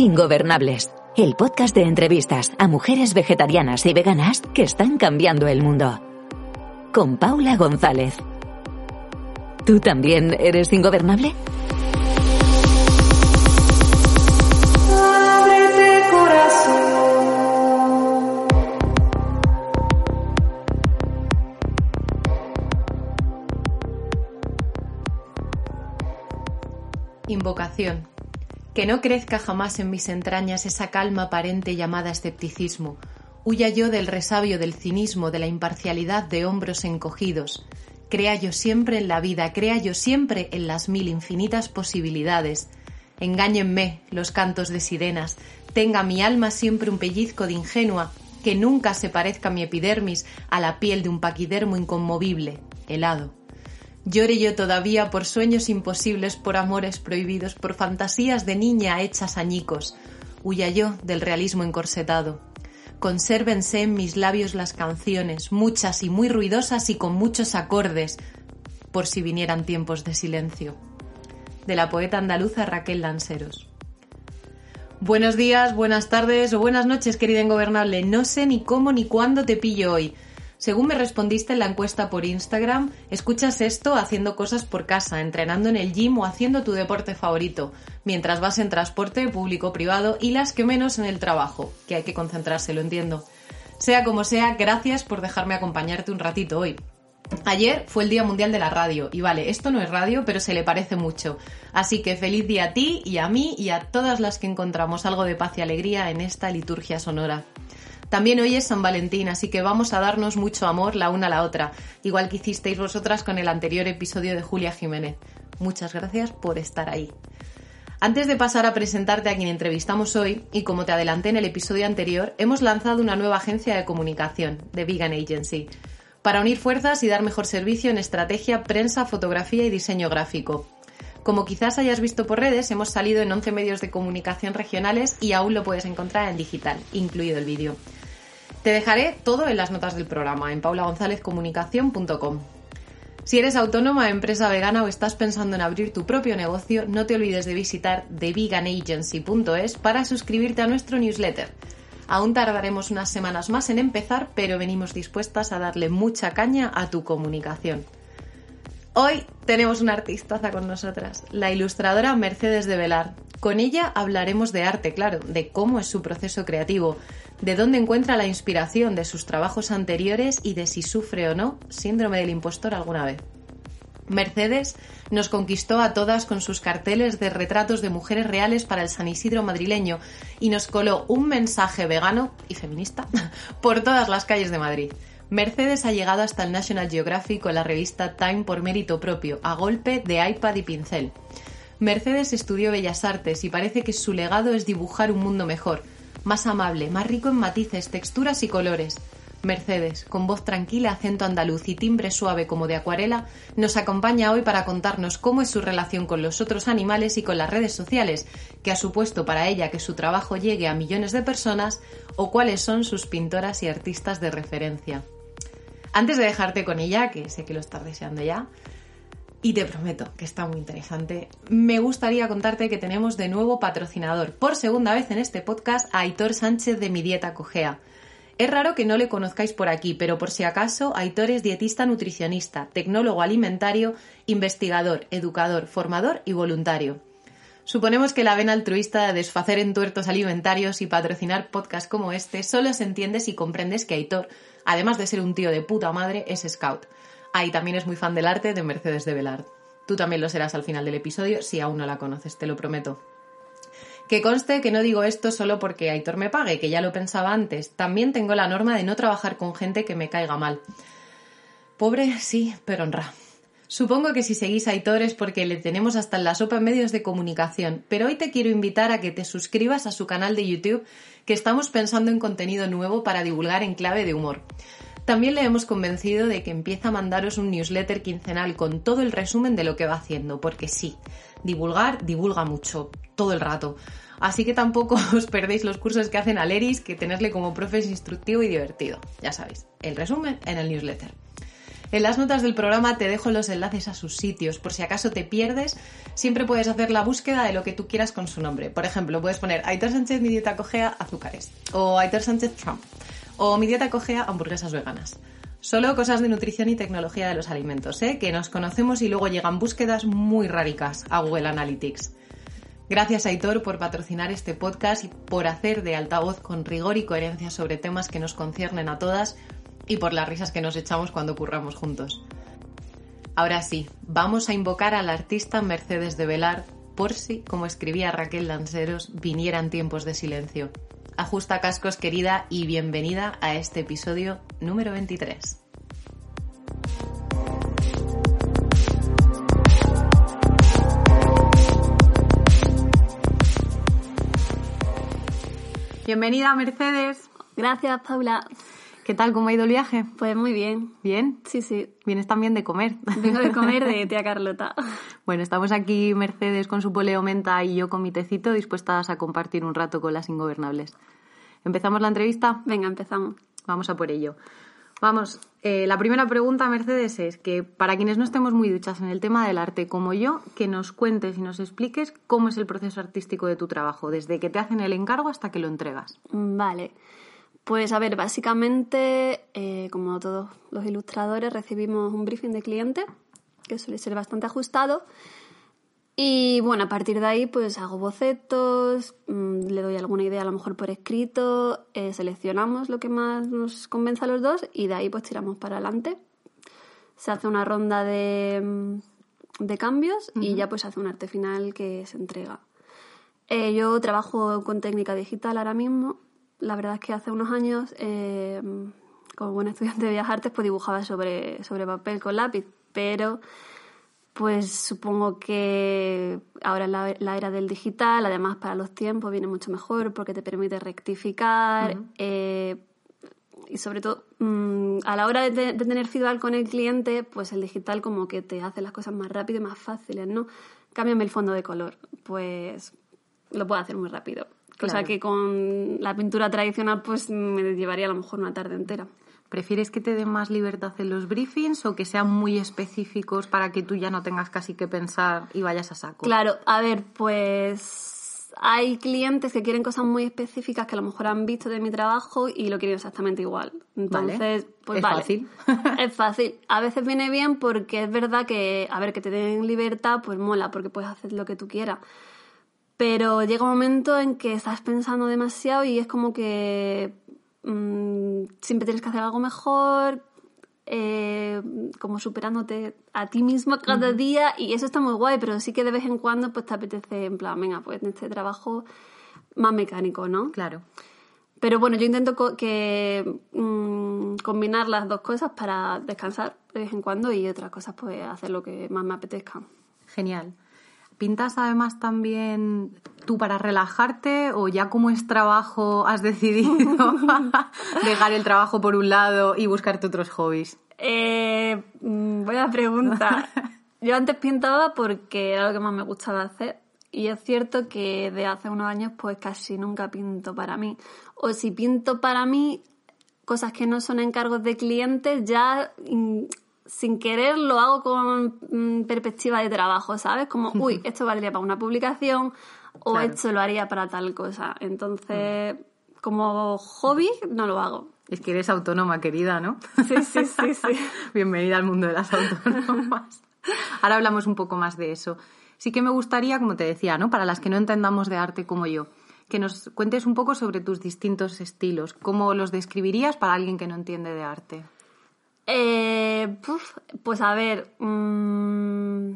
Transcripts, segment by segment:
Ingobernables, el podcast de entrevistas a mujeres vegetarianas y veganas que están cambiando el mundo. Con Paula González. ¿Tú también eres ingobernable? Invocación. Que no crezca jamás en mis entrañas esa calma aparente llamada escepticismo. Huya yo del resabio del cinismo, de la imparcialidad de hombros encogidos. Crea yo siempre en la vida, crea yo siempre en las mil infinitas posibilidades. Engáñenme los cantos de sirenas, tenga mi alma siempre un pellizco de ingenua, que nunca se parezca mi epidermis a la piel de un paquidermo inconmovible, helado. Llore yo todavía por sueños imposibles, por amores prohibidos, por fantasías de niña hechas añicos. Huya yo del realismo encorsetado. Consérvense en mis labios las canciones, muchas y muy ruidosas y con muchos acordes, por si vinieran tiempos de silencio. De la poeta andaluza Raquel Lanceros. Buenos días, buenas tardes o buenas noches, querida ingobernable. No sé ni cómo ni cuándo te pillo hoy. Según me respondiste en la encuesta por Instagram, escuchas esto haciendo cosas por casa, entrenando en el gym o haciendo tu deporte favorito, mientras vas en transporte público privado y las que menos en el trabajo, que hay que concentrarse, lo entiendo. Sea como sea, gracias por dejarme acompañarte un ratito hoy. Ayer fue el Día Mundial de la Radio y vale, esto no es radio, pero se le parece mucho. Así que feliz día a ti y a mí y a todas las que encontramos algo de paz y alegría en esta liturgia sonora. También hoy es San Valentín, así que vamos a darnos mucho amor la una a la otra, igual que hicisteis vosotras con el anterior episodio de Julia Jiménez. Muchas gracias por estar ahí. Antes de pasar a presentarte a quien entrevistamos hoy, y como te adelanté en el episodio anterior, hemos lanzado una nueva agencia de comunicación, The Vegan Agency, para unir fuerzas y dar mejor servicio en estrategia, prensa, fotografía y diseño gráfico. Como quizás hayas visto por redes, hemos salido en 11 medios de comunicación regionales y aún lo puedes encontrar en digital, incluido el vídeo. Te dejaré todo en las notas del programa, en paulagonzalezcomunicación.com. Si eres autónoma, empresa vegana o estás pensando en abrir tu propio negocio, no te olvides de visitar theveganagency.es para suscribirte a nuestro newsletter. Aún tardaremos unas semanas más en empezar, pero venimos dispuestas a darle mucha caña a tu comunicación. Hoy tenemos una artistaza con nosotras, la ilustradora Mercedes de Velar. Con ella hablaremos de arte, claro, de cómo es su proceso creativo, de dónde encuentra la inspiración de sus trabajos anteriores y de si sufre o no síndrome del impostor alguna vez. Mercedes nos conquistó a todas con sus carteles de retratos de mujeres reales para el San Isidro madrileño y nos coló un mensaje vegano y feminista por todas las calles de Madrid. Mercedes ha llegado hasta el National Geographic con la revista Time por mérito propio, a golpe de iPad y pincel. Mercedes estudió Bellas Artes y parece que su legado es dibujar un mundo mejor, más amable, más rico en matices, texturas y colores. Mercedes, con voz tranquila, acento andaluz y timbre suave como de acuarela, nos acompaña hoy para contarnos cómo es su relación con los otros animales y con las redes sociales, que ha supuesto para ella que su trabajo llegue a millones de personas, o cuáles son sus pintoras y artistas de referencia. Antes de dejarte con ella, que sé que lo estás deseando ya, y te prometo que está muy interesante, me gustaría contarte que tenemos de nuevo patrocinador por segunda vez en este podcast a Aitor Sánchez de Mi Dieta Cogea. Es raro que no le conozcáis por aquí, pero por si acaso, Aitor es dietista nutricionista, tecnólogo alimentario, investigador, educador, formador y voluntario. Suponemos que la vena altruista de desfacer entuertos alimentarios y patrocinar podcasts como este solo se entiende si comprendes que Aitor, además de ser un tío de puta madre, es scout. Ahí también es muy fan del arte de Mercedes de Velard. Tú también lo serás al final del episodio si aún no la conoces, te lo prometo. Que conste que no digo esto solo porque Aitor me pague, que ya lo pensaba antes. También tengo la norma de no trabajar con gente que me caiga mal. Pobre, sí, pero honra. Supongo que si seguís a Aitor es porque le tenemos hasta en la sopa en medios de comunicación, pero hoy te quiero invitar a que te suscribas a su canal de YouTube, que estamos pensando en contenido nuevo para divulgar en clave de humor. También le hemos convencido de que empieza a mandaros un newsletter quincenal con todo el resumen de lo que va haciendo, porque sí, divulgar divulga mucho, todo el rato. Así que tampoco os perdéis los cursos que hacen a Leris, que tenerle como profe es instructivo y divertido. Ya sabéis, el resumen en el newsletter. En las notas del programa te dejo los enlaces a sus sitios. Por si acaso te pierdes, siempre puedes hacer la búsqueda de lo que tú quieras con su nombre. Por ejemplo, puedes poner Aitor Sánchez mi dieta cogea azúcares. O Aitor Sánchez Trump. O mi dieta cogea hamburguesas veganas. Solo cosas de nutrición y tecnología de los alimentos, ¿eh? que nos conocemos y luego llegan búsquedas muy raricas a Google Analytics. Gracias Aitor por patrocinar este podcast y por hacer de altavoz con rigor y coherencia sobre temas que nos conciernen a todas y por las risas que nos echamos cuando curramos juntos. Ahora sí, vamos a invocar al artista Mercedes de Velar por si, como escribía Raquel Lanceros, vinieran tiempos de silencio. Ajusta cascos querida y bienvenida a este episodio número 23. Bienvenida Mercedes. Gracias, Paula. ¿Qué tal? ¿Cómo ha ido el viaje? Pues muy bien. ¿Bien? Sí, sí. Vienes también de comer. Vengo de comer de tía Carlota. Bueno, estamos aquí Mercedes con su poleo menta y yo con mi tecito dispuestas a compartir un rato con las ingobernables. ¿Empezamos la entrevista? Venga, empezamos. Vamos a por ello. Vamos, eh, la primera pregunta, Mercedes, es que para quienes no estemos muy duchas en el tema del arte como yo, que nos cuentes y nos expliques cómo es el proceso artístico de tu trabajo, desde que te hacen el encargo hasta que lo entregas. Vale. Pues a ver, básicamente, eh, como todos los ilustradores, recibimos un briefing de cliente, que suele ser bastante ajustado. Y bueno, a partir de ahí, pues hago bocetos, mmm, le doy alguna idea a lo mejor por escrito, eh, seleccionamos lo que más nos convence a los dos y de ahí pues tiramos para adelante. Se hace una ronda de, de cambios uh -huh. y ya pues hace un arte final que se entrega. Eh, yo trabajo con técnica digital ahora mismo la verdad es que hace unos años, eh, como buen estudiante de Bellas Artes, pues dibujaba sobre, sobre papel con lápiz, pero pues supongo que ahora la, la, era del digital, además para los tiempos viene mucho mejor porque te permite rectificar uh -huh. eh, y sobre todo mmm, a la hora de, de, tener feedback con el cliente, pues el digital como que te hace las cosas más rápido y más fáciles, ¿no? Cámbiame el fondo de color, pues lo puedo hacer muy rápido Cosa que con la pintura tradicional pues me llevaría a lo mejor una tarde entera. ¿Prefieres que te den más libertad en los briefings o que sean muy específicos para que tú ya no tengas casi que pensar y vayas a saco? Claro, a ver, pues hay clientes que quieren cosas muy específicas que a lo mejor han visto de mi trabajo y lo quieren exactamente igual. Entonces, vale. pues ¿Es vale. fácil? es fácil. A veces viene bien porque es verdad que, a ver, que te den libertad, pues mola, porque puedes hacer lo que tú quieras pero llega un momento en que estás pensando demasiado y es como que mmm, siempre tienes que hacer algo mejor, eh, como superándote a ti mismo cada uh -huh. día y eso está muy guay, pero sí que de vez en cuando pues te apetece en plan, venga, pues en este trabajo más mecánico, ¿no? Claro. Pero bueno, yo intento co que mmm, combinar las dos cosas para descansar de vez en cuando y otras cosas pues hacer lo que más me apetezca. Genial. ¿Pintas además también tú para relajarte o ya como es trabajo has decidido dejar el trabajo por un lado y buscarte otros hobbies? Eh, buena pregunta. Yo antes pintaba porque era lo que más me gustaba hacer y es cierto que de hace unos años pues casi nunca pinto para mí. O si pinto para mí cosas que no son encargos de clientes ya sin querer lo hago con mm, perspectiva de trabajo, ¿sabes? Como, uy, esto valdría para una publicación o claro. esto lo haría para tal cosa. Entonces, mm. como hobby, no lo hago. Es que eres autónoma, querida, ¿no? Sí, sí, sí, sí. Bienvenida al mundo de las autónomas. Ahora hablamos un poco más de eso. Sí que me gustaría, como te decía, ¿no? Para las que no entendamos de arte como yo, que nos cuentes un poco sobre tus distintos estilos. ¿Cómo los describirías para alguien que no entiende de arte? Eh, pues a ver, mmm,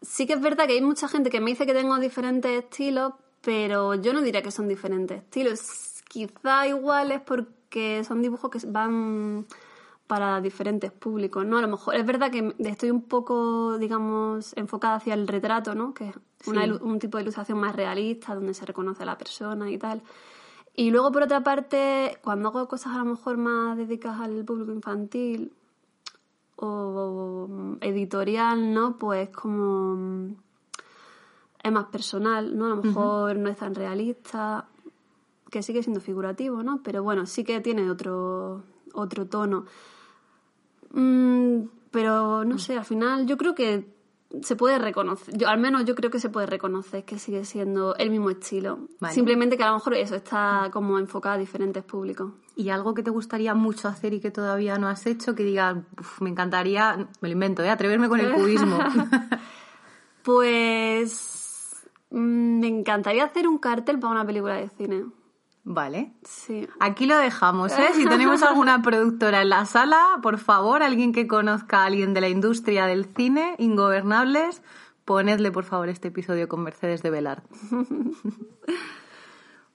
sí que es verdad que hay mucha gente que me dice que tengo diferentes estilos, pero yo no diría que son diferentes estilos. Quizá igual es porque son dibujos que van para diferentes públicos, ¿no? A lo mejor es verdad que estoy un poco, digamos, enfocada hacia el retrato, ¿no? Que es una Sí. un tipo de ilustración más realista, donde se reconoce a la persona y tal. Y luego, por otra parte, cuando hago cosas a lo mejor más dedicadas al público infantil o mm, editorial, ¿no? Pues como mm, es más personal, ¿no? A lo mejor no es tan realista, que sigue siendo figurativo, ¿no? Pero bueno, sí que tiene otro, otro tono. Mm, pero no sé, al final yo creo que se puede reconocer, yo, al menos yo creo que se puede reconocer que sigue siendo el mismo estilo. Vale. Simplemente que a lo mejor eso está como enfocado a diferentes públicos. ¿Y algo que te gustaría mucho hacer y que todavía no has hecho? Que digas, "Uf, me encantaría, me lo invento, ¿eh? atreverme con el cubismo. Pues mm, me encantaría hacer un cartel para una película de cine. Vale. Sí. Aquí lo dejamos, ¿eh? Si tenemos alguna productora en la sala, por favor, alguien que conozca a alguien de la industria del cine, Ingobernables, ponedle, por favor, este episodio con Mercedes de Velar.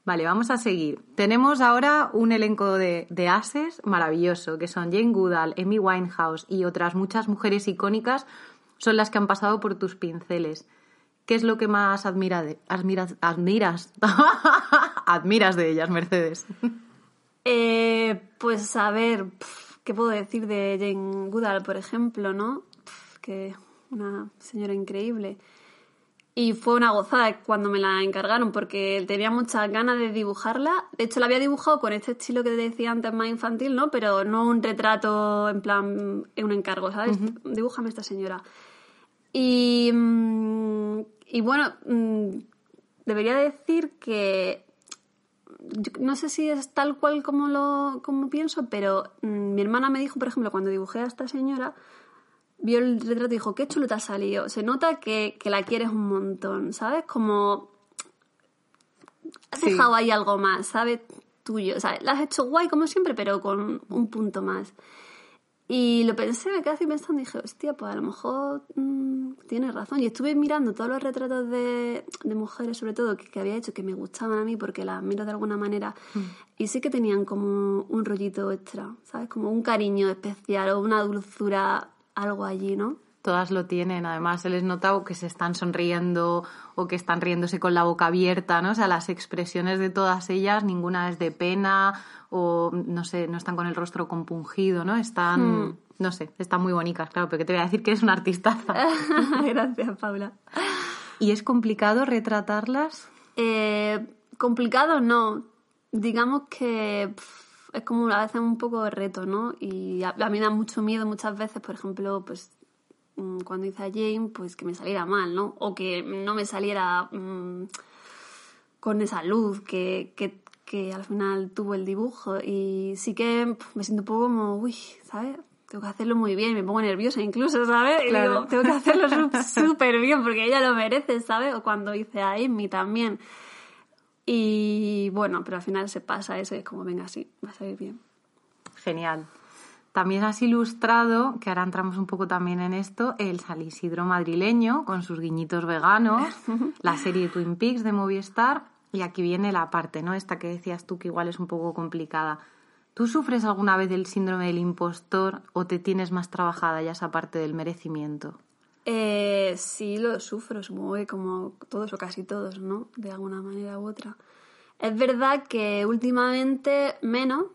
Vale, vamos a seguir. Tenemos ahora un elenco de, de ases maravilloso, que son Jane Goodall, Amy Winehouse y otras muchas mujeres icónicas, son las que han pasado por tus pinceles. ¿Qué es lo que más admira de- admiras, admiras, admiras de ellas, Mercedes? Eh, pues a ver, ¿qué puedo decir de Jane Goodall, por ejemplo, no? Que una señora increíble. Y fue una gozada cuando me la encargaron porque tenía muchas ganas de dibujarla. De hecho, la había dibujado con este estilo que te decía antes más infantil, ¿no? Pero no un retrato en plan, en un encargo, ¿sabes? Dibújame esta señora. Y, mm, y bueno, mm, debería decir que no sé si es tal cual como lo como pienso, pero mm, mi hermana me dijo, por ejemplo, cuando dibujé a esta señora, vio el retrato y dijo, qué chulo te ha salido. Se nota que, que la quieres un montón, ¿sabes? Como has Sí. dejado ahí algo más, ¿sabes? Tuyo. O sea, la has hecho guay como siempre, pero con un punto más. Y lo pensé, me quedé así pensando y dije, hostia, pues a lo mejor mm, tienes razón. Y estuve mirando todos los retratos de, de mujeres, sobre todo, que, que había hecho, que me gustaban a mí porque las miro de alguna manera. Y sí que tenían como un rollito extra, ¿sabes? Como un cariño especial o una dulzura, algo allí, ¿no? Todas lo tienen, además se les nota o que se están sonriendo o que están riéndose con la boca abierta, ¿no? O sea, las expresiones de todas ellas, ninguna es de pena o, no sé, no están con el rostro compungido, ¿no? Están, no sé, están muy bonitas, claro, porque te voy a decir que eres una artistaza. Gracias, Paula. ¿Y es complicado retratarlas? Eh, complicado no. Digamos que es como a veces un poco de reto, ¿no? Y a, a mí da mucho miedo muchas veces, por ejemplo, pues cuando hice a Jane, pues que me saliera mal, ¿no? O que no me saliera mm, con esa luz que, que, que al final tuvo el dibujo. Y sí que me siento un poco como, uy, ¿sabes? Tengo que hacerlo muy bien, me pongo nerviosa incluso, ¿sabes? Y Claro. digo, tengo que hacerlo súper bien porque ella lo merece, ¿sabes? O cuando hice a Amy también. Y bueno, pero al final se pasa eso y es como, venga, sí, va a salir bien. Genial. También has ilustrado, que ahora entramos un poco también en esto, el San Isidro madrileño con sus guiñitos veganos, la serie Twin Peaks de Movistar y aquí viene la parte, ¿no? Esta que decías tú que igual es un poco complicada. ¿Tú sufres alguna vez del síndrome del impostor o te tienes más trabajada ya esa parte del merecimiento? Eh, sí, lo sufro, supongo que como todos o casi todos, ¿no? De alguna manera u otra. Es verdad que últimamente menos,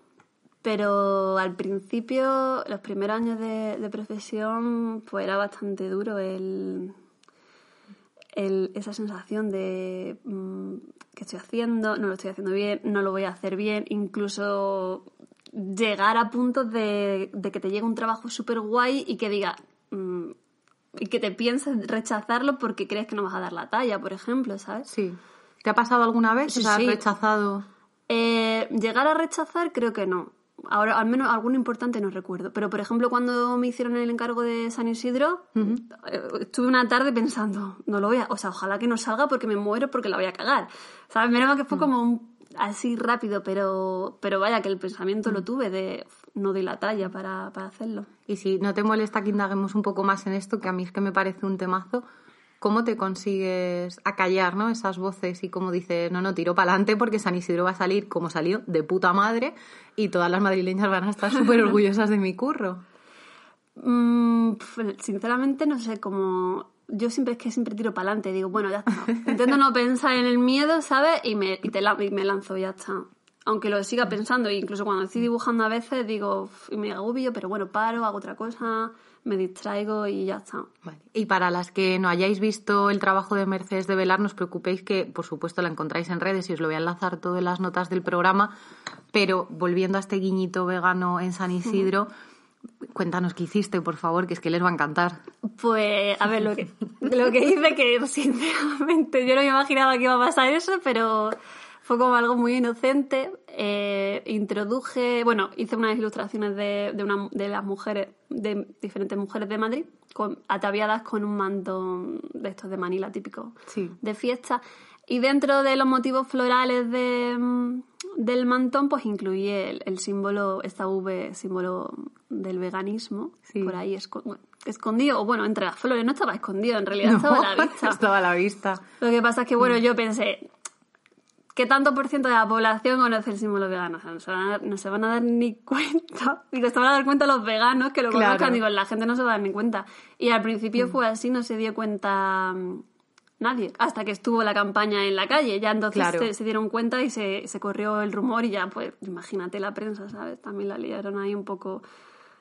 pero al principio, los primeros años de, de profesión, pues era bastante duro el, el- esa sensación de mm, que estoy haciendo, no lo estoy haciendo bien, no lo voy a hacer bien, incluso llegar a puntos de, de que te llegue un trabajo súper guay y que diga mm, y que te pienses rechazarlo porque crees que no vas a dar la talla, por ejemplo, ¿sabes? Sí. ¿Te ha pasado alguna vez? Sí, o sea, sí. rechazado. Eh, llegar a rechazar creo que no. Ahora, al menos alguno importante no recuerdo. Pero, por ejemplo, cuando me hicieron el encargo de San Isidro, eh, estuve una tarde pensando, no lo voy a... O sea, ojalá que no salga porque me muero porque la voy a cagar. ¿Sabes? Menos mal que fue como un- así rápido, pero, pero vaya, que el pensamiento lo tuve de "Uf, no doy la talla para, para hacerlo. Y si no te molesta que indaguemos un poco más en esto, que a mí es que me parece un temazo, ¿Cómo te consigues acallar ¿no? esas voces y cómo dices, no, no, tiro para adelante porque San Isidro va a salir como salió, de puta madre, y todas las madrileñas van a estar súper orgullosas de mi curro? Mm, sinceramente no sé cómo... Yo siempre es que siempre tiro para adelante, digo, bueno, ya está. Intento no pensar en el miedo, ¿sabes? Y me, y te la- y me lanzo, ya está. Aunque lo siga pensando, e incluso cuando estoy dibujando a veces digo, y me agobio, pero bueno, paro, hago otra cosa, me distraigo y ya está. Vale. Y para las que no hayáis visto el trabajo de Mercedes de Velar, no os preocupéis que, por supuesto, la encontráis en redes y os lo voy a enlazar todo en las notas del programa. Pero volviendo a este guiñito vegano en San Isidro, cuéntanos qué hiciste, por favor, que es que les va a encantar. Pues, a ver, lo que, lo que hice que, sinceramente, yo no me imaginaba que iba a pasar eso, pero fue como algo muy inocente. Eh, introduje, bueno, hice unas ilustraciones de, de, una, de las mujeres, de diferentes mujeres de Madrid, con, ataviadas con un manto de estos de Manila típico Sí. de fiesta. Y dentro de los motivos florales de, mm, del mantón, pues incluí el, el símbolo, esta V, símbolo del veganismo, Sí. por ahí esco- bueno, escondido, o bueno, entre las flores, no estaba escondido, en realidad estaba a la vista. Estaba a la vista. Lo que pasa es que, bueno, yo pensé, ¿qué tanto por ciento de la población conoce el símbolo vegano? O sea, no se van a dar, no se van a dar ni cuenta. Digo, se van a dar cuenta los veganos que lo Claro. conozcan. Digo, la gente no se va a dar ni cuenta. Y al principio fue así, no se dio cuenta mm, nadie. Hasta que estuvo la campaña en la calle. Ya entonces Claro. se, se dieron cuenta y se, se corrió el rumor y ya, pues, imagínate la prensa, ¿sabes? También la liaron ahí un poco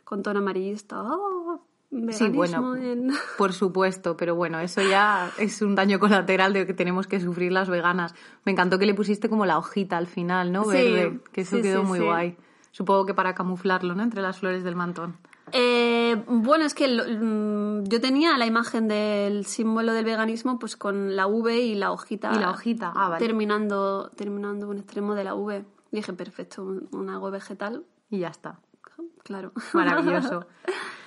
con tono amarillista. ¡Oh! Sí, veganismo bueno, en- por supuesto, pero bueno, eso ya es un daño colateral de que tenemos que sufrir las veganas. Me encantó que le pusiste como la hojita al final, ¿no? Sí, Verde, que eso sí, quedó sí, muy guay. Supongo que para camuflarlo, ¿no? Entre las flores del mantón. Eh, bueno, es que lo- mm, yo tenía la imagen del símbolo del veganismo pues con la V y la hojita. Y la hojita, ah, vale. Terminando, terminando un extremo de la V. Dije, perfecto, un, un algo vegetal, Y ya está. claro. Maravilloso.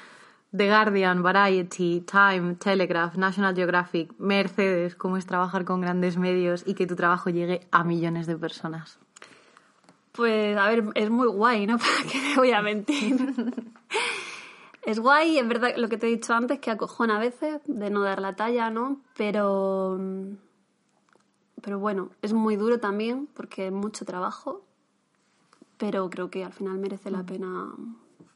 The Guardian, Variety, Time, Telegraph, National Geographic, Mercedes, cómo es trabajar con grandes medios y que tu trabajo llegue a millones de personas. Pues, a ver, es muy guay, ¿no? ¿Para qué te voy a mentir? es guay, es verdad lo que te he dicho antes, que acojona a veces de no dar la talla, ¿no? Pero. Pero bueno, es muy duro también porque es mucho trabajo. Pero creo que al final merece la pena.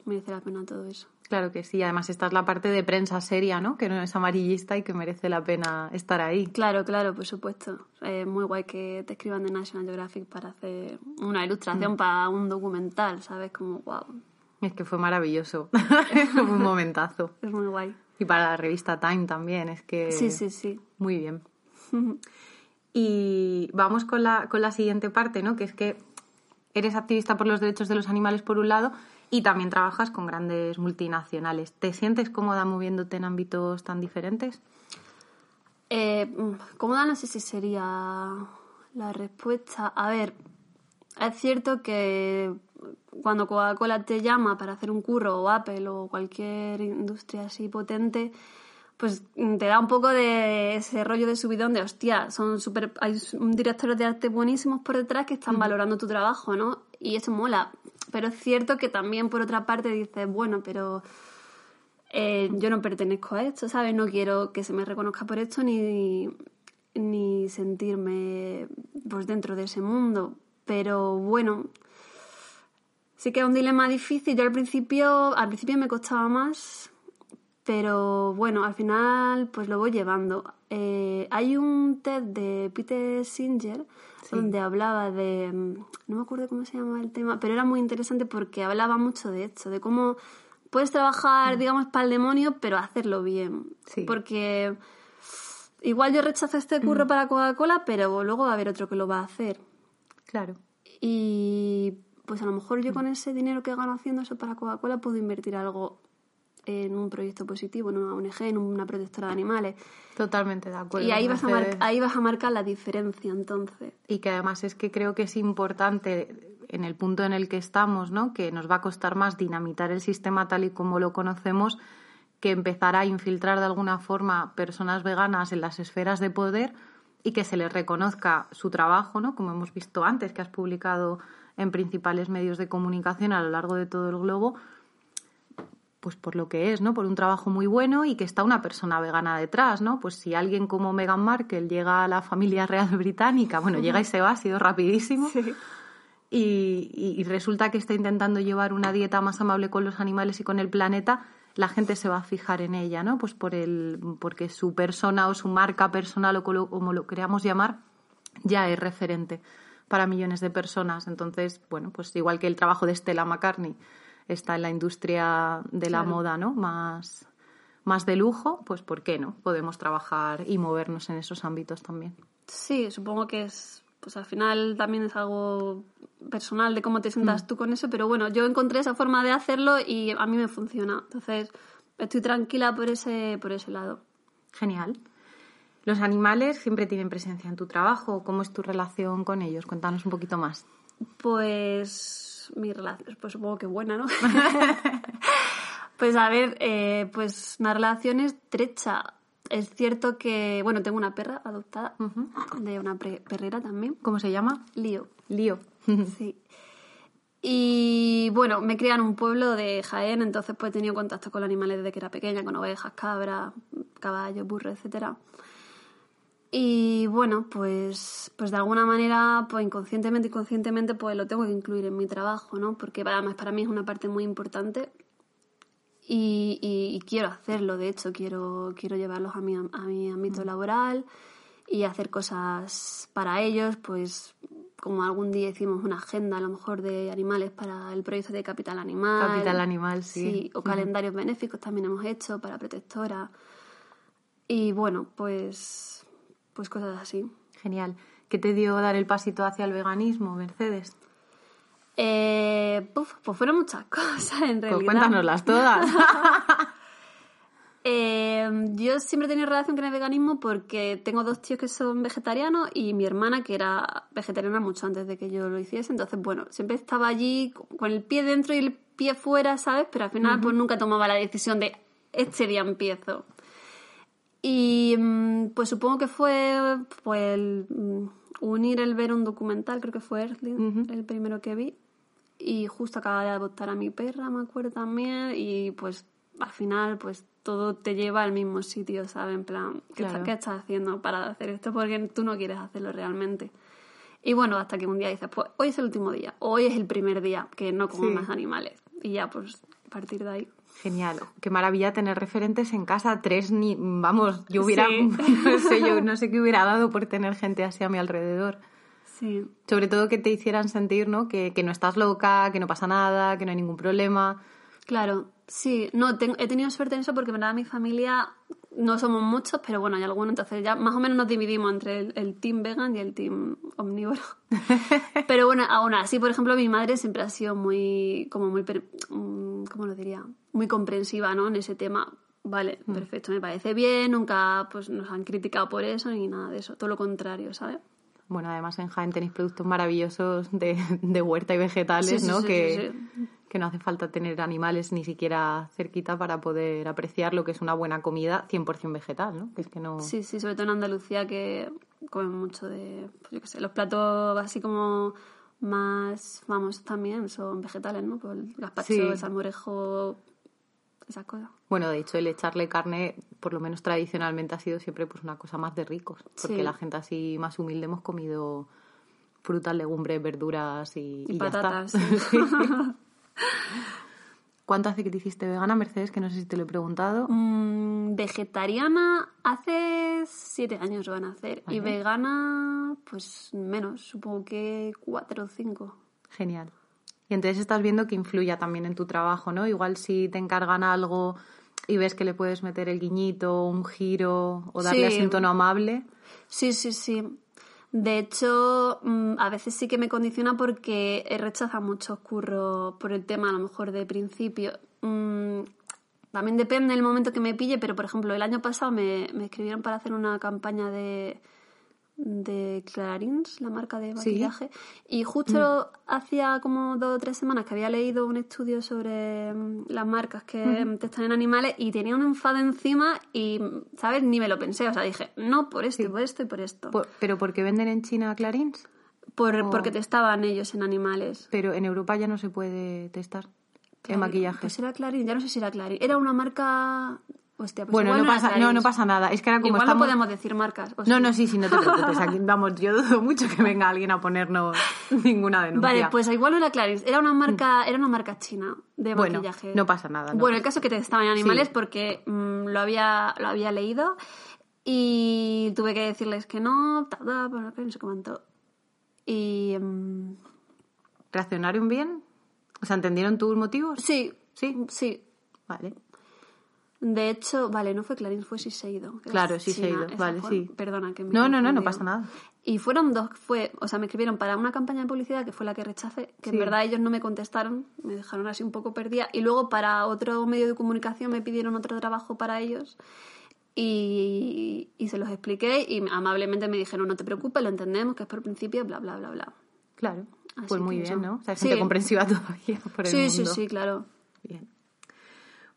Merece la pena todo eso. Claro que sí, además esta es la parte de prensa seria, ¿no? Que no es amarillista y que merece la pena estar ahí. Claro, claro, por supuesto. Es muy guay que te escriban de National Geographic para hacer una ilustración para un documental, ¿sabes? Como, wow, Es que fue maravilloso. fue un momentazo. es muy guay. Y para la revista Time también, es que... Sí, sí, sí. Muy bien. Y vamos con la, con la siguiente parte, ¿no? Que es que eres activista por los derechos de los animales por un lado y también trabajas con grandes multinacionales. ¿Te sientes cómoda moviéndote en ámbitos tan diferentes? Eh, cómoda no sé si sería la respuesta. A ver, es cierto que cuando Coca-Cola te llama para hacer un curro o Apple o cualquier industria así potente, pues te da un poco de ese rollo de subidón de hostia, son super, hay directores de arte buenísimos por detrás que están valorando tu trabajo, ¿no? Y eso mola. Pero es cierto que también por otra parte dices, bueno, pero eh, yo no pertenezco a esto, ¿sabes? No quiero que se me reconozca por esto ni, ni sentirme pues dentro de ese mundo. Pero bueno, sí que es un dilema difícil. Yo al principio, al principio me costaba más, pero bueno, al final pues lo voy llevando. Eh, hay un TED de Peter Singer donde hablaba de, mm, no me acuerdo cómo se llama el tema, pero era muy interesante porque hablaba mucho de esto, de cómo puedes trabajar, digamos, para el demonio, pero hacerlo bien. Sí. Porque igual yo rechazo este curro para Coca-Cola, pero luego va a haber otro que lo va a hacer. Claro. Y pues a lo mejor yo con ese dinero que gano haciendo eso para Coca-Cola puedo invertir algo en un proyecto positivo, en una ONG, en una protectora de animales. Totalmente de acuerdo. y ahí vas, a mar- ahí vas a marcar la diferencia entonces. Y que además es que creo que es importante en el punto en el que estamos, ¿no? Que nos va a costar más dinamitar el sistema tal y como lo conocemos que empezar a infiltrar de alguna forma personas veganas en las esferas de poder y que se les reconozca su trabajo, ¿no? Como hemos visto antes, que has publicado en principales medios de comunicación a lo largo de todo el globo, pues por lo que es, ¿no? Por un trabajo muy bueno y que está una persona vegana detrás, ¿no? Pues si alguien como Meghan Markle llega a la familia real británica, bueno, llega y se va, ha sido rapidísimo. Y, y resulta que está intentando llevar una dieta más amable con los animales y con el planeta, la gente se va a fijar en ella, ¿no? Pues por el, porque su persona o su marca personal o como lo queramos llamar, ya es referente para millones de personas. Entonces, bueno, pues igual que el trabajo de Stella McCartney está en la industria de la moda, ¿no? Más, más de lujo, pues ¿por qué no? Podemos trabajar y movernos en esos ámbitos también. Sí, supongo que es, pues al final también es algo personal de cómo te sientas mm. tú con eso, pero bueno, yo encontré esa forma de hacerlo y a mí me funciona. Entonces, estoy tranquila por ese, por ese lado. Genial. Los animales siempre tienen presencia en tu trabajo. ¿Cómo es tu relación con ellos? Cuéntanos un poquito más. Pues mi relación, pues supongo que buena, ¿no? pues a ver, eh, pues una relación estrecha. Es cierto que, bueno, tengo una perra adoptada de una perrera también. ¿Cómo se llama? Lío. Lío. sí. Y bueno, me crié en un pueblo de Jaén, entonces pues he tenido contacto con animales desde que era pequeña, con ovejas, cabras, caballos, burros, etcétera. Y bueno, pues, pues de alguna manera, pues inconscientemente y conscientemente, pues lo tengo que incluir en mi trabajo, ¿no? Porque además para mí es una parte muy importante y, y, quiero hacerlo, de hecho, quiero, quiero llevarlos a mi, a mi ámbito laboral y hacer cosas para ellos, pues como algún día hicimos una agenda a lo mejor de animales para el proyecto de Capital Animal. Capital Animal, sí. sí o calendarios benéficos también hemos hecho para protectora. Y bueno, pues pues cosas así. Genial. ¿Qué te dio dar el pasito hacia el veganismo, Mercedes? Eh, pues fueron muchas cosas, en pues realidad. Pues cuéntanoslas todas. eh, yo siempre he tenido relación con el veganismo porque tengo dos tíos que son vegetarianos y mi hermana que era vegetariana mucho antes de que yo lo hiciese. Entonces, bueno, siempre estaba allí con el pie dentro y el pie fuera, ¿sabes? Pero al final, pues nunca tomaba la decisión de este día empiezo. Y mm, pues supongo que fue pues, el, mm, unir el ver un documental, creo que fue el primero que vi. Y justo acaba de adoptar a mi perra, me acuerdo también. Y pues al final, pues todo te lleva al mismo sitio, ¿sabes? En plan, ¿qué, estás, haciendo para hacer esto? Porque tú no quieres hacerlo realmente. Y bueno, hasta que un día dices, pues hoy es el último día, hoy es el primer día que no como más animales. Y ya, pues a partir de ahí. Genial, qué maravilla tener referentes en casa, tres ni, vamos, yo hubiera, no sé, yo no sé qué hubiera dado por tener gente así a mi alrededor. Sí. Sobre todo que te hicieran sentir, ¿no? Que, que no estás loca, que no pasa nada, que no hay ningún problema. Claro, sí, no, he tenido suerte en eso porque, verdad, mi familia no somos muchos, pero bueno, hay algunos, entonces ya más o menos nos dividimos entre el, team vegan y el team omnívoro. pero bueno, aún así, por ejemplo, mi madre siempre ha sido muy, como muy, mm, ¿cómo lo diría? Muy comprensiva, ¿no? En ese tema. Vale, mm. perfecto, me parece bien, nunca pues nos han criticado por eso ni nada de eso, todo lo contrario, ¿sabes? Bueno, además en Jaén tenéis productos maravillosos de, de huerta y vegetales, ¿no? que, que no hace falta tener animales ni siquiera cerquita para poder apreciar lo que es una buena comida 100% vegetal, ¿no? Que es que no... Sí, sí, sobre todo en Andalucía que comen mucho de, pues yo qué sé, los platos así como más famosos también son vegetales, ¿no? Pues el gazpacho, el salmorejo, esas cosas. Bueno, de hecho, el echarle carne, por lo menos tradicionalmente, ha sido siempre pues una cosa más de ricos. Porque la gente así más humilde hemos comido frutas, legumbres, verduras y, y, patatas. ¿Cuánto hace que te hiciste vegana, Mercedes? Que no sé si te lo he preguntado. Mm, vegetariana hace siete años van a hacer. Y vegana, pues menos, supongo que cuatro o cinco. Genial. Y entonces estás viendo que influya también en tu trabajo, ¿no? Igual si te encargan algo y ves que le puedes meter el guiñito, un giro o darle así un tono amable. Sí, sí, sí. De hecho, mm, a veces sí que me condiciona porque he rechazado muchos curros por el tema, a lo mejor de principio. Mm, también depende del momento que me pille, pero por ejemplo, el año pasado me, me escribieron para hacer una campaña de, de Clarins, la marca de maquillaje. Y justo mm. hacía como dos o tres semanas que había leído un estudio sobre mm, las marcas que testan en animales y tenía un enfado encima y, ¿sabes? Ni me lo pensé. O sea, dije, no, por esto, por esto y por esto. ¿Pero por qué venden en China Clarins? Por, Porque testaban ellos en animales. Pero en Europa ya no se puede testar. ¿Qué maquillaje? Pues era Clarín, ya no sé si era Clarín. Era una marca... Hostia, pues bueno, no pasa, no, Clarins. no pasa nada. Es que ahora como Igual estamos... no podemos decir marcas. No, no, sí, sí, no te preocupes. Aquí, vamos, yo dudo mucho que venga alguien a ponernos ninguna denuncia. Vale, pues igual no era Clarins, era una marca, era una marca china de Bueno, maquillaje. no pasa nada, no. Bueno, el caso es que testaban animales Sí. porque mm, lo había lo había leído y tuve que decirles que no, ta, ta, que no sé cuánto. Y mm, ¿Reaccionaron bien? O sea, ¿entendieron tus motivos? sí, Sí. sí. Vale. De hecho, vale, no fue Clarins, fue Shiseido. Claro, Shiseido, vale, fue- sí. Perdona que me No, no, no, no pasa nada. Y fueron dos, fue, o sea, me escribieron para una campaña de publicidad que fue la que rechacé, que Sí. en verdad ellos no me contestaron, me dejaron así un poco perdida, y luego para otro medio de comunicación me pidieron otro trabajo para ellos y, y se los expliqué y amablemente me dijeron, no te preocupes, lo entendemos, que es por principio, bla, bla, bla, bla. Claro. Así pues muy bien, eso. ¿no? O sea, hay Sí. gente comprensiva todavía por el Sí, mundo. sí, sí, claro. Bien.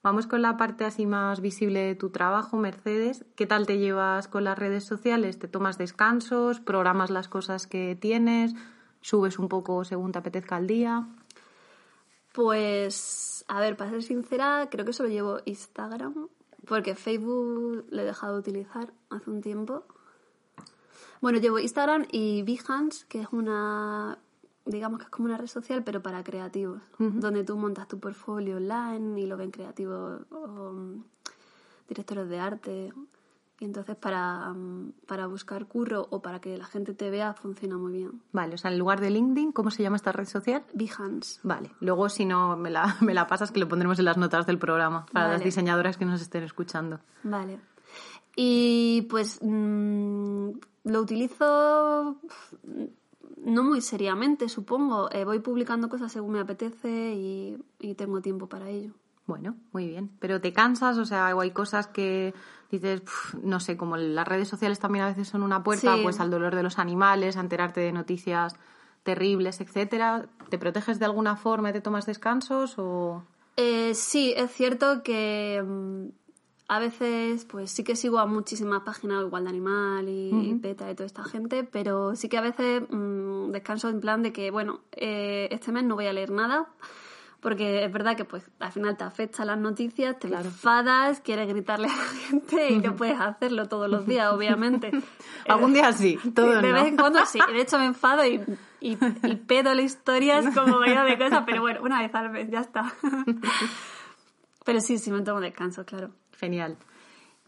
Vamos con la parte así más visible de tu trabajo, Mercedes. ¿Qué tal te llevas con las redes sociales? ¿Te tomas descansos? ¿Programas las cosas que tienes? ¿Subes un poco según te apetezca el día? Pues, a ver, para ser sincera, creo que solo llevo Instagram, porque Facebook le he dejado de utilizar hace un tiempo. Bueno, llevo Instagram y Behance, que es una, digamos que es como una red social, pero para creativos, donde tú montas tu portfolio online y lo ven creativos o mm, directores de arte. Y entonces para, mm, para buscar curro o para que la gente te vea funciona muy bien. Vale, o sea, en lugar de LinkedIn, ¿cómo se llama esta red social? Behance. Vale, luego si no me la, me la pasas que lo pondremos en las notas del programa para las diseñadoras que nos estén escuchando. Vale. Y pues mm, lo utilizo no muy seriamente, supongo. Eh, voy publicando cosas según me apetece y, y tengo tiempo para ello. Bueno, muy bien. Pero te cansas, o sea, o hay cosas que dices, "Puf, no sé, como las redes sociales también a veces son una puerta, Sí. pues al dolor de los animales, a enterarte de noticias terribles, etcétera. ¿Te proteges de alguna forma y te tomas descansos o...? Eh, sí, es cierto que mm, a veces pues sí que sigo a muchísimas páginas igual de animal y PETA y toda esta gente, pero sí que a veces mm, descanso en plan de que, bueno, eh, este mes no voy a leer nada. Porque es verdad que pues al final te afectan las noticias, te enfadas, quieres gritarle a la gente y no puedes hacerlo todos los días, obviamente. Algún día sí, todo de no. vez en cuando sí. De hecho me enfado y, y, y pedo la historia es como vaya de cosas, pero bueno, una vez al mes, ya está. Pero sí, sí me tomo descanso, claro. Genial.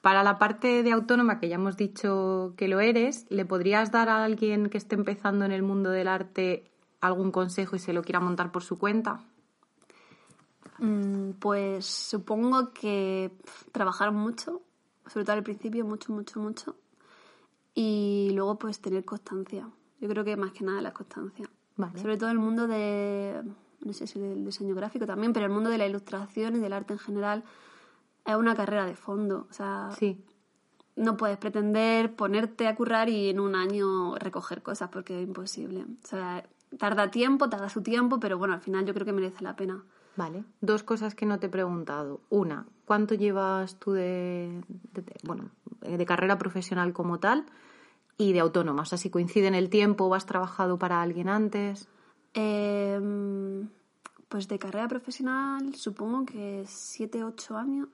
Para la parte de autónoma, que ya hemos dicho que lo eres, ¿le podrías dar a alguien que esté empezando en el mundo del arte algún consejo y se lo quiera montar por su cuenta? Mm, Pues supongo que trabajar mucho, sobre todo al principio, mucho, mucho, mucho. Y luego pues tener constancia. Yo creo que más que nada la constancia. Vale. Sobre todo el mundo de, no sé si del diseño gráfico también, pero el mundo de la ilustración y del arte en general es una carrera de fondo. O sea, Sí. no puedes pretender ponerte a currar y en un año recoger cosas porque es imposible. O sea, tarda tiempo, tarda su tiempo, pero bueno, al final yo creo que merece la pena. Vale. Dos cosas que no te he preguntado. Una, ¿cuánto llevas tú de, de- de- bueno, de carrera profesional como tal y de autónoma? O sea, si coincide en el tiempo o has trabajado para alguien antes. Eh, pues de carrera profesional supongo que 7, 8 años.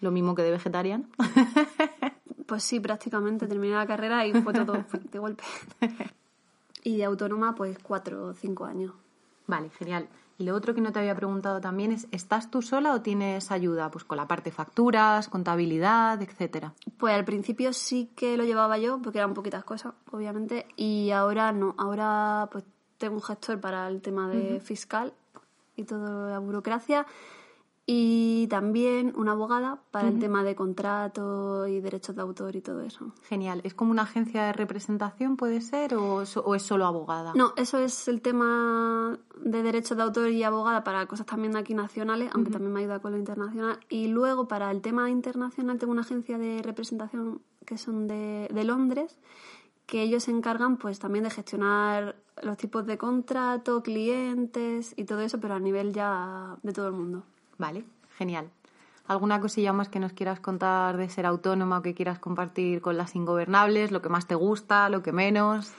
Lo mismo que de vegetarian. Pues sí, prácticamente terminé la carrera y fue todo de golpe. Y de autónoma pues 4 o 5 años. Vale, genial. Y lo otro que no te había preguntado también es, ¿estás tú sola o tienes ayuda? Pues con la parte facturas, contabilidad, etcétera. Pues al principio sí que lo llevaba yo, porque eran poquitas cosas, obviamente, y ahora no. Ahora pues tengo un gestor para el tema de fiscal y toda la burocracia, y también una abogada para el tema de contrato y derechos de autor y todo eso. Genial. ¿Es como una agencia de representación, puede ser, o, o es solo abogada? No, eso es el tema de derechos de autor y abogada para cosas también de aquí nacionales, aunque también me ayuda con lo internacional. Y luego para el tema internacional tengo una agencia de representación que son de, de Londres, que ellos se encargan pues también de gestionar los tipos de contrato, clientes y todo eso, pero a nivel ya de todo el mundo. Vale, genial. ¿Alguna cosilla más que nos quieras contar de ser autónoma o que quieras compartir con las ingobernables? ¿Lo que más te gusta, lo que menos?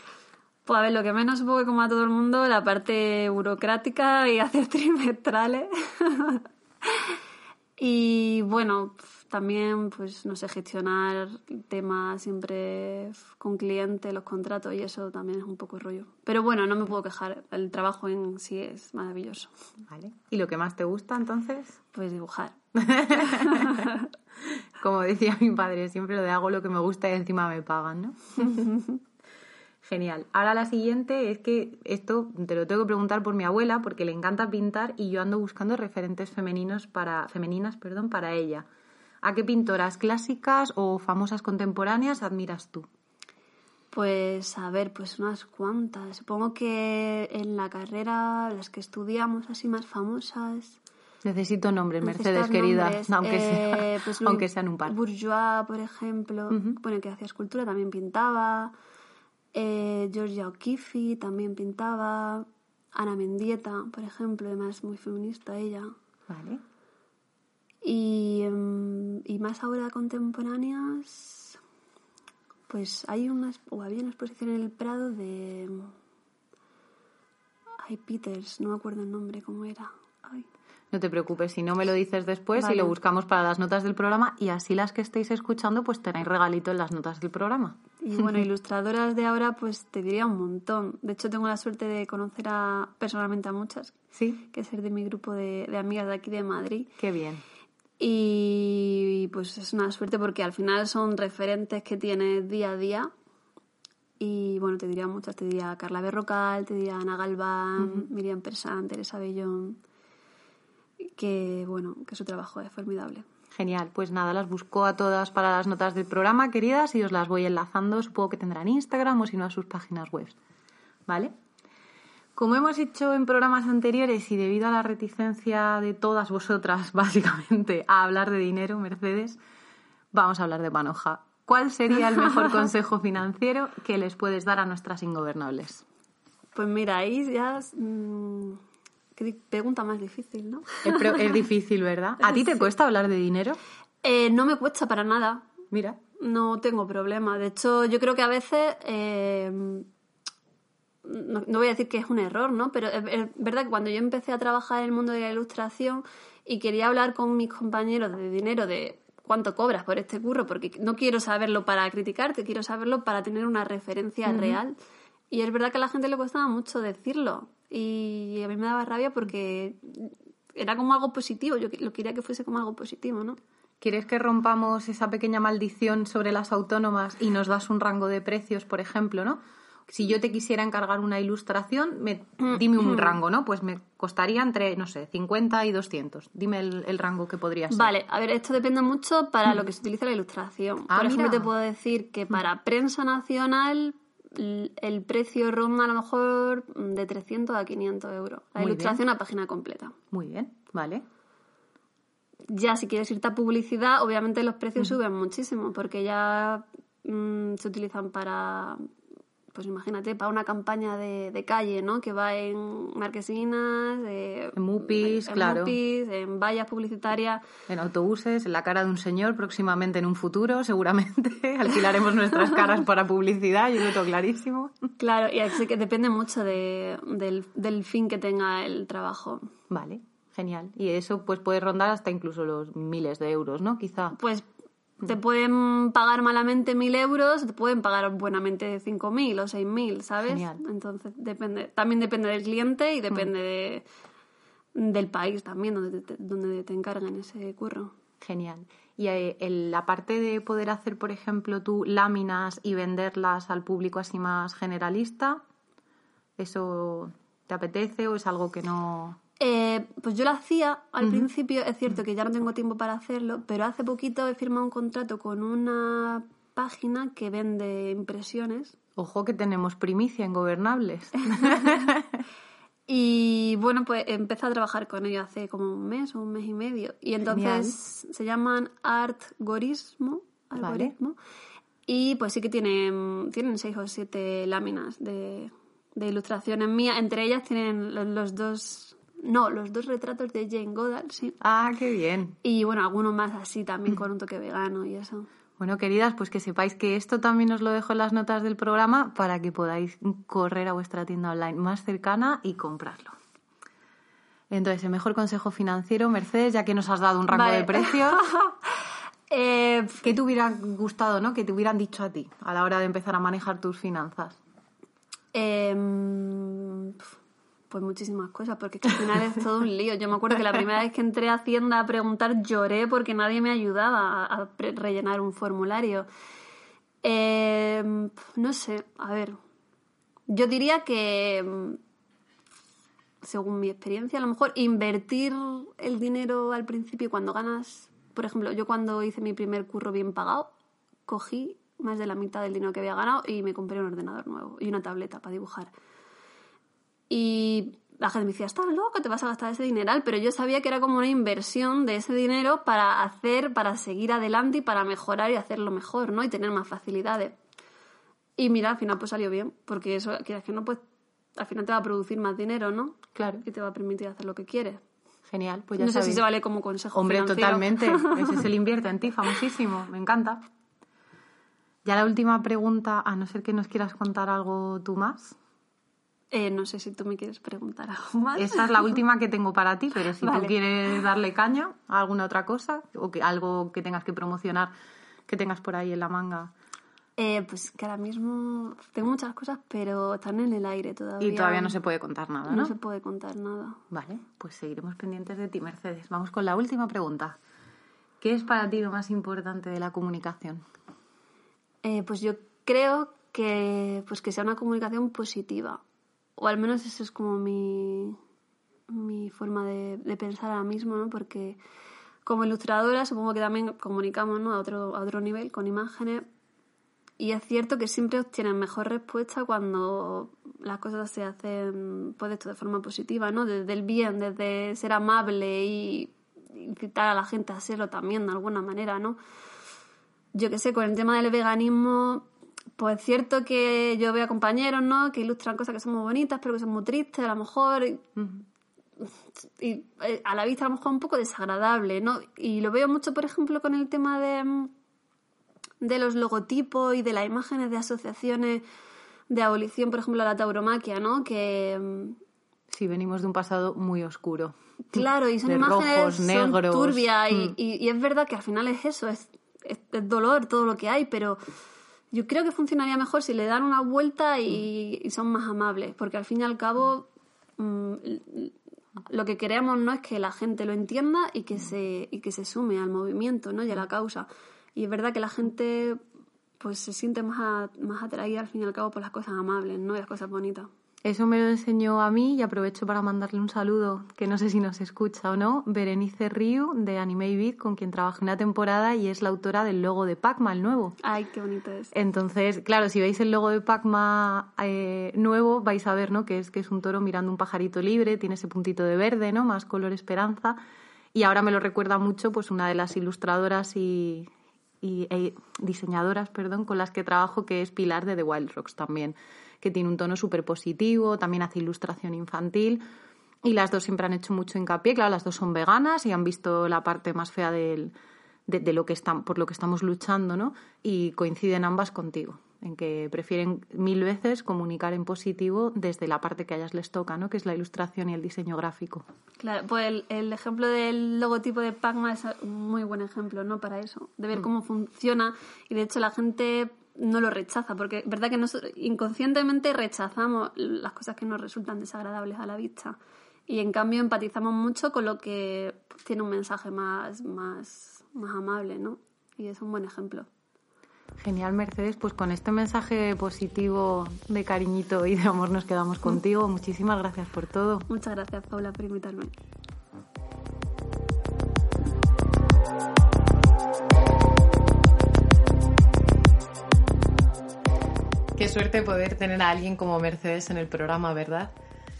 Pues a ver, lo que menos supongo que como a todo el mundo, la parte burocrática y hacer trimestrales. y bueno, también, pues, no sé, gestionar temas siempre con clientes, los contratos y eso también es un poco rollo. Pero bueno, no me puedo quejar. El trabajo en sí es maravilloso. Vale. ¿Y lo que más te gusta entonces? Pues dibujar. Como decía mi padre, siempre lo de hago lo que me gusta y encima me pagan, ¿no? Genial. Ahora la siguiente es que esto te lo tengo que preguntar por mi abuela porque le encanta pintar y yo ando buscando referentes femeninos para femeninas, perdón, para ella. ¿A qué pintoras clásicas o famosas contemporáneas admiras tú? Pues a ver, pues unas cuantas. Supongo que en la carrera, las que estudiamos así más famosas. Necesito nombres, Mercedes, querida, nombres. aunque, Eh, sea, pues aunque Louis sean un par. Bourgeois, por ejemplo, bueno, que hacía escultura, también pintaba. Eh, Georgia O'Keeffe también pintaba. Ana Mendieta, por ejemplo, además muy feminista ella. Vale. Y, em, y más ahora contemporáneas, pues hay unas, o había una exposición en el Prado de... Ay, Peters, no me acuerdo el nombre, ¿cómo era? Ay. No te preocupes, si no me lo dices después Vale. y lo buscamos para las notas del programa y así las que estéis escuchando pues tenéis regalito en las notas del programa. Y bueno, ilustradoras de ahora, pues te diría un montón. De hecho, tengo la suerte de conocer a, personalmente a muchas, Sí, que ser de mi grupo de, de amigas de aquí de Madrid. qué bien. Y pues es una suerte porque al final son referentes que tienes día a día. Y bueno, te diría muchas, te diría Carla Berrocal, te diría Ana Galván, Miriam Persán, Teresa Bellón, que bueno, que su trabajo es formidable. Genial, pues nada, las busco a todas para las notas del programa, queridas, y os las voy enlazando. Supongo que tendrán Instagram o si no a sus páginas web. ¿Vale? Como hemos hecho en programas anteriores y debido a la reticencia de todas vosotras, básicamente, a hablar de dinero, Mercedes, vamos a hablar de panoja. ¿Cuál sería el mejor consejo financiero que les puedes dar a nuestras ingobernables? Pues mira, ahí ya... mm, qué pregunta más difícil, ¿no? Es difícil, ¿verdad? ¿A ti te cuesta hablar de dinero? Eh, no me cuesta para nada. Mira. No tengo problema. De hecho, yo creo que a veces, eh, no, no voy a decir que es un error, ¿no? Pero es, es verdad que cuando yo empecé a trabajar en el mundo de la ilustración y quería hablar con mis compañeros de dinero, de cuánto cobras por este curro, porque no quiero saberlo para criticarte, quiero saberlo para tener una referencia real. Y es verdad que a la gente le costaba mucho decirlo. Y a mí me daba rabia porque era como algo positivo. Yo lo quería que fuese como algo positivo, ¿no? ¿Quieres que rompamos esa pequeña maldición sobre las autónomas y nos das un rango de precios, por ejemplo, ¿no? Si yo te quisiera encargar una ilustración, me- dime un rango, ¿no? Pues me costaría entre, no sé, 50 y 200. Dime el, el rango que podría ser. Vale, a ver, esto depende mucho para lo que se utiliza la ilustración. Ah, Por ejemplo, mira. te puedo decir que para prensa nacional el precio ronda a lo mejor de 300 a 500 euros. La Muy ilustración a página completa. Muy bien, vale. Ya si quieres irte a publicidad, obviamente los precios suben muchísimo porque ya mm, se utilizan para, pues imagínate, para una campaña de, de calle, ¿no? Que va en marquesinas, eh, En mupis, en claro. mupis, en vallas publicitarias. En autobuses, en la cara de un señor, próximamente en un futuro, seguramente. Alquilaremos nuestras caras para publicidad, yo lo tengo clarísimo. Claro, y así que depende mucho de- del, del fin que tenga el trabajo. Vale, genial. Y eso pues puede rondar hasta incluso los miles de euros, ¿no? Quizá. Pues te pueden pagar malamente mil euros, te pueden pagar buenamente cinco mil o seis mil, ¿sabes? Genial. Entonces depende, también depende del cliente y depende de- del país también donde te, donde te encargan ese curro. Genial. Y eh, el- la parte de poder hacer, por ejemplo, tú láminas y venderlas al público así más generalista, ¿eso te apetece o es algo que no...? Eh, pues yo lo hacía al principio, es cierto que ya no tengo tiempo para hacerlo, pero hace poquito he firmado un contrato con una página que vende impresiones Ojo que tenemos primicia en gobernables. Y bueno, pues empecé a trabajar con ellos hace como un mes o un mes y medio. Y entonces se llaman Artgorismo. Vale. Algoritmo. Y pues sí que tienen, tienen seis o siete láminas de, de ilustraciones mías. Entre ellas tienen los, los dos. No, los dos retratos de Jane Goddard, sí. ah, qué bien. Y bueno, algunos más así también con un toque vegano y eso. Bueno, queridas, pues que sepáis que esto también os lo dejo en las notas del programa para que podáis correr a vuestra tienda online más cercana y comprarlo. Entonces, el mejor consejo financiero, Mercedes, ya que nos has dado un rango Vale. de precios, Eh, ¿qué te hubiera gustado, no? Que te hubieran dicho a ti a la hora de empezar a manejar tus finanzas. Em, pues muchísimas cosas, porque es que al final es todo un lío. Yo me acuerdo que la primera vez que entré a Hacienda a preguntar lloré porque nadie me ayudaba a, rellenar un formulario. Em, no sé, a ver. Yo diría que, em, según mi experiencia, a lo mejor invertir el dinero al principio cuando ganas, por ejemplo, yo cuando hice mi primer curro bien pagado, cogí más de la mitad del dinero que había ganado y me compré un ordenador nuevo y una tableta para dibujar. Y la gente me decía, estás loco, te vas a gastar ese dineral, pero yo sabía que era como una inversión de ese dinero para hacer, para seguir adelante y para mejorar y hacerlo mejor, ¿no? Y tener más facilidades. Y mira, al final pues salió bien, porque eso, quieras que no, pues al final te va a producir más dinero, ¿no? Claro. Y te va a permitir hacer lo que quieres. Genial, pues ya no sé si se vale como consejo Hombre, financiero. totalmente. Ese es el invierte en ti, famosísimo. Me encanta. Ya la última pregunta, a no ser que nos quieras contar algo tú más. Eh, no sé si tú me quieres preguntar algo más. Esa es la última que tengo para ti, pero si tú quieres darle caña a alguna otra cosa o que algo que tengas que promocionar que tengas por ahí en la manga Eh, pues que ahora mismo tengo muchas cosas, pero están en el aire todavía. y todavía no se puede contar nada, No ¿no? se puede contar nada. Vale, pues seguiremos pendientes de ti, Mercedes. Vamos con la última pregunta. ¿Qué es para ti lo más importante de la comunicación? Eh, pues yo creo que, pues que sea una comunicación positiva. O al menos eso es como mi, mi forma de, de pensar ahora mismo, ¿no? Porque como ilustradora supongo que también comunicamos ¿no? a, otro, a otro nivel con imágenes. Y es cierto que siempre obtienen mejor respuesta cuando las cosas se hacen pues de forma positiva, ¿no? Desde el bien, desde ser amable y incitar a la gente a serlo también de alguna manera, ¿no? yo qué sé, con el tema del veganismo, pues es cierto que yo veo a compañeros, ¿no? Que ilustran cosas que son muy bonitas, pero que son muy tristes, a lo mejor. Y, y, eh, a la vista a lo mejor un poco desagradable, ¿no? Y lo veo mucho, por ejemplo, con el tema de, mm, de los logotipos y de las imágenes de asociaciones de abolición, por ejemplo, la tauromaquia, ¿no? Que. mm, Sí, venimos de un pasado muy oscuro. Claro, y son De imágenes rojos, son negros. turbias y, Mm. y- y es verdad que al final es eso, es, es, es dolor todo lo que hay, pero yo creo que funcionaría mejor si le dan una vuelta y, y son más amables, porque al fin y al cabo mm, lo que queremos no es que la gente lo entienda y que se, y que se sume al movimiento ¿no? y a la causa. Y es verdad que la gente pues se siente más, a- más atraída al fin y al cabo por las cosas amables ¿no? y las cosas bonitas. Eso me lo enseñó a mí y aprovecho para mandarle un saludo, que no sé si nos escucha o no, Berenice Riu de Anime Beat, con quien trabajé una temporada y es la autora del logo de Pacma, el nuevo. Ay, qué bonito es. Entonces, claro, si veis el logo de Pacma eh, nuevo, vais a ver, ¿no? Que es que es un toro mirando un pajarito libre, tiene ese puntito de verde, ¿no? Más color esperanza. Y ahora me lo recuerda mucho, pues una de las ilustradoras y, y e diseñadoras, perdón, con las que trabajo, que es Pilar de The Wild Rocks también, que tiene un tono súper positivo, también hace ilustración infantil. Y las dos siempre han hecho mucho hincapié, claro, las dos son veganas y han visto la parte más fea del, de, de lo que están, por lo que estamos luchando, ¿no? Y coinciden ambas contigo, en que prefieren mil veces comunicar en positivo desde la parte que a ellas les toca, ¿no? Que es la ilustración y el diseño gráfico. Claro, pues el, el ejemplo del logotipo de Pacma es un muy buen ejemplo, ¿no? Para eso, de ver cómo funciona y de hecho la gente no lo rechaza, porque es verdad que nosotros inconscientemente rechazamos las cosas que nos resultan desagradables a la vista y en cambio empatizamos mucho con lo que tiene un mensaje más, más, más amable, ¿no? Y es un buen ejemplo. Genial, Mercedes. Pues con este mensaje positivo de cariñito y de amor nos quedamos contigo. Muchísimas gracias por todo. Muchas gracias, Paula, por invitarme. Qué suerte poder tener a alguien como Mercedes en el programa, ¿verdad?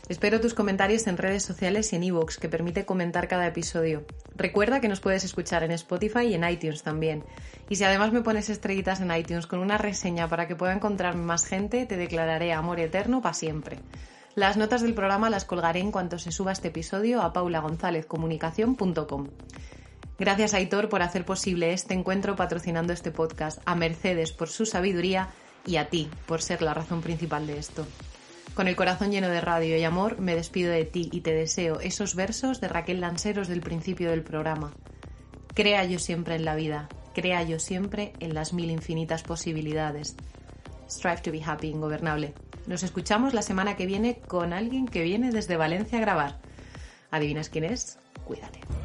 Espero tus comentarios en redes sociales y en iVoox, que permite comentar cada episodio. Recuerda que nos puedes escuchar en Spotify y en iTunes también. Y si además me pones estrellitas en iTunes con una reseña para que pueda encontrarme más gente, te declararé amor eterno para siempre. Las notas del programa las colgaré en cuanto se suba este episodio a paulagonzalezcomunicación.com. Gracias a Aitor por hacer posible este encuentro patrocinando este podcast, a Mercedes por su sabiduría y a ti por ser la razón principal de esto. Con el corazón lleno de radio y amor, me despido de ti y te deseo esos versos de Raquel Lanceros del principio del programa. Crea yo siempre en la vida, crea yo siempre en las mil infinitas posibilidades. Strive to be happy, ingobernable. Nos escuchamos la semana que viene con alguien que viene desde Valencia a grabar. ¿Adivinas quién es? Cuídate.